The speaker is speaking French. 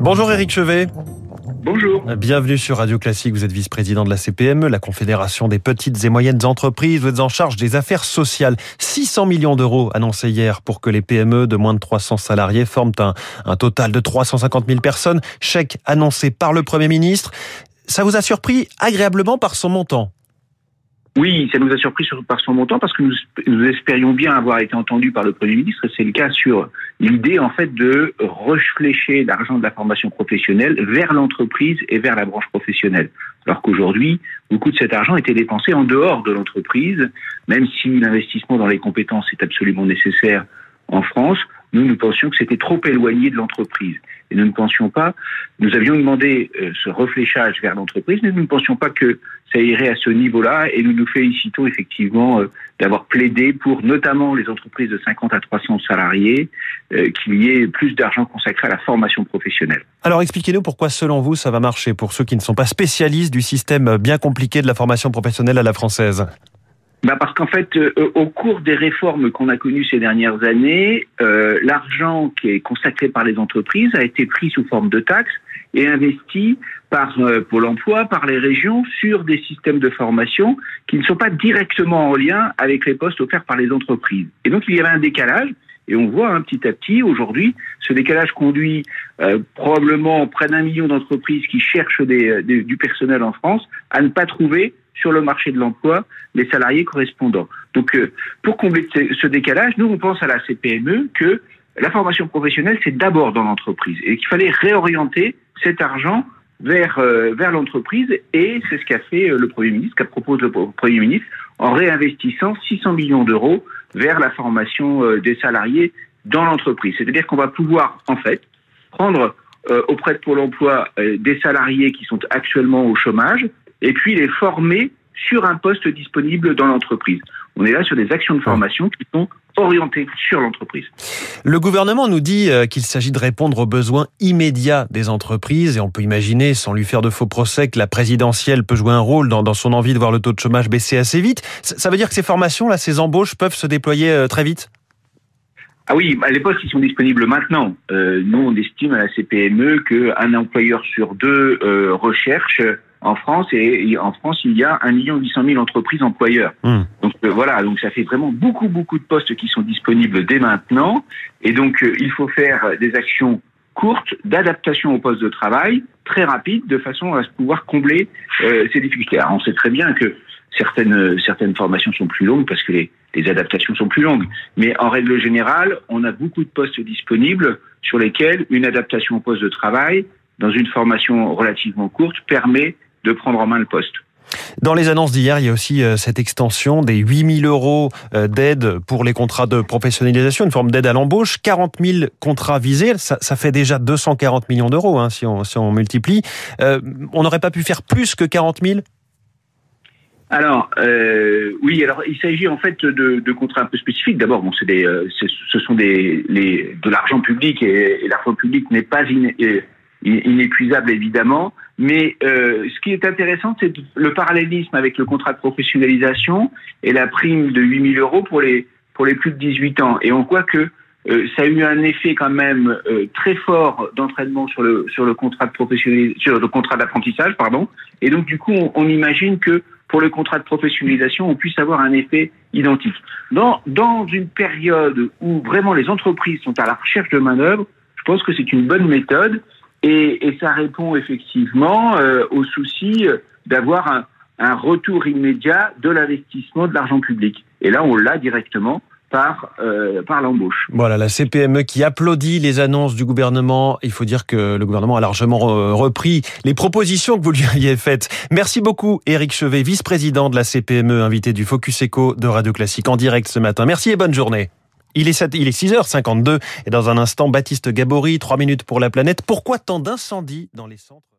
Bonjour Éric Chevet. Bonjour. Bienvenue sur Radio Classique. Vous êtes vice-président de la CPME, la Confédération des petites et moyennes entreprises. Vous êtes en charge des affaires sociales. 600 millions d'euros annoncés hier pour que les PME de moins de 300 salariés forment un, un total de 350 000 personnes. Chèque annoncé par le Premier ministre. Ça vous a surpris agréablement par son montant? Oui, ça nous a surpris par son montant parce que nous, nous espérions bien avoir été entendus par le Premier ministre. C'est le cas sur l'idée en fait de reflécher l'argent de la formation professionnelle vers l'entreprise et vers la branche professionnelle. Alors qu'aujourd'hui, beaucoup de cet argent était dépensé en dehors de l'entreprise, même si l'investissement dans les compétences est absolument nécessaire en France nous, nous pensions que c'était trop éloigné de l'entreprise. Et nous ne pensions pas, nous avions demandé euh, ce refléchage vers l'entreprise, mais nous ne pensions pas que ça irait à ce niveau-là. Et nous nous félicitons effectivement euh, d'avoir plaidé pour notamment les entreprises de 50 à 300 salariés, euh, qu'il y ait plus d'argent consacré à la formation professionnelle. Alors expliquez-nous pourquoi selon vous ça va marcher pour ceux qui ne sont pas spécialistes du système bien compliqué de la formation professionnelle à la française. Bah parce qu'en fait, euh, au cours des réformes qu'on a connues ces dernières années, euh, l'argent qui est consacré par les entreprises a été pris sous forme de taxes et investi par euh, Pôle par les régions, sur des systèmes de formation qui ne sont pas directement en lien avec les postes offerts par les entreprises. Et donc il y avait un décalage. Et on voit hein, petit à petit aujourd'hui, ce décalage conduit euh, probablement près d'un million d'entreprises qui cherchent des, du personnel en France à ne pas trouver sur le marché de l'emploi les salariés correspondants. Donc, euh, pour combler ce décalage, nous, on pense à la CPME que la formation professionnelle, c'est d'abord dans l'entreprise et qu'il fallait réorienter cet argent vers, euh, l'entreprise et c'est ce qu'a fait euh, le Premier ministre, qu'a proposé le Premier ministre en réinvestissant 600 millions d'euros vers la formation des salariés dans l'entreprise. C'est-à-dire qu'on va pouvoir, en fait, prendre auprès de Pôle emploi des salariés qui sont actuellement au chômage, et puis les former sur un poste disponible dans l'entreprise. On est là sur des actions de formation qui sont orientées sur l'entreprise. Le gouvernement nous dit euh, qu'il s'agit de répondre aux besoins immédiats des entreprises et on peut imaginer, sans lui faire de faux procès, que la présidentielle peut jouer un rôle dans, son envie de voir le taux de chômage baisser assez vite. Ça veut dire que ces formations, là, ces embauches peuvent se déployer euh, très vite? Ah oui, bah, les postes ils sont disponibles maintenant. Euh, nous, on estime à la CPME qu'un employeur sur deux recherche en France et, en France il y a 1 million 800 000 entreprises employeurs. Hmm. Donc euh, voilà, donc ça fait vraiment beaucoup beaucoup de postes qui sont disponibles dès maintenant et donc euh, il faut faire des actions courtes d'adaptation au poste de travail très rapides de façon à pouvoir combler euh, ces difficultés. Alors on sait très bien que certaines certaines formations sont plus longues parce que les, les adaptations sont plus longues, mais en règle générale, on a beaucoup de postes disponibles sur lesquels une adaptation au poste de travail dans une formation relativement courte permet de prendre en main le poste. Dans les annonces d'hier, il y a aussi euh, cette extension des 8000 euros euh, d'aide pour les contrats de professionnalisation, une forme d'aide à l'embauche. 40 000 contrats visés, ça, fait déjà 240 millions d'euros hein, si, on, si on multiplie. Euh, on n'aurait pas pu faire plus que 40 000 alors oui, alors il s'agit en fait de, contrats un peu spécifiques. D'abord, bon, c'est des, ce sont des, les, de l'argent public et, l'argent public n'est pas inépuisable évidemment. Mais euh, ce qui est intéressant, c'est le parallélisme avec le contrat de professionnalisation et la prime de 8000 euros pour les, pour les plus de 18 ans. Et on voit que euh, ça a eu un effet quand même euh, très fort d'entraînement sur le, sur le contrat de professionnalisation, sur le contrat d'apprentissage, pardon. Et donc, du coup, on, on, imagine que pour le contrat de professionnalisation, on puisse avoir un effet identique. Dans, dans une période où vraiment les entreprises sont à la recherche de main-d'œuvre, je pense que c'est une bonne méthode et, et ça répond effectivement euh, au souci euh, d'avoir un, un, retour immédiat de l'investissement de l'argent public. Et là, on l'a directement par, euh, par l'embauche. Voilà, la CPME qui applaudit les annonces du gouvernement. Il faut dire que le gouvernement a largement repris les propositions que vous lui aviez faites. Merci beaucoup, Éric Chevet, vice-président de la CPME, invité du Focus Echo de Radio Classique en direct ce matin. Merci et bonne journée. Il est, 7, il est 6h52 et dans un instant, Baptiste Gabory, 3 minutes pour la planète. Pourquoi tant d'incendies dans les centres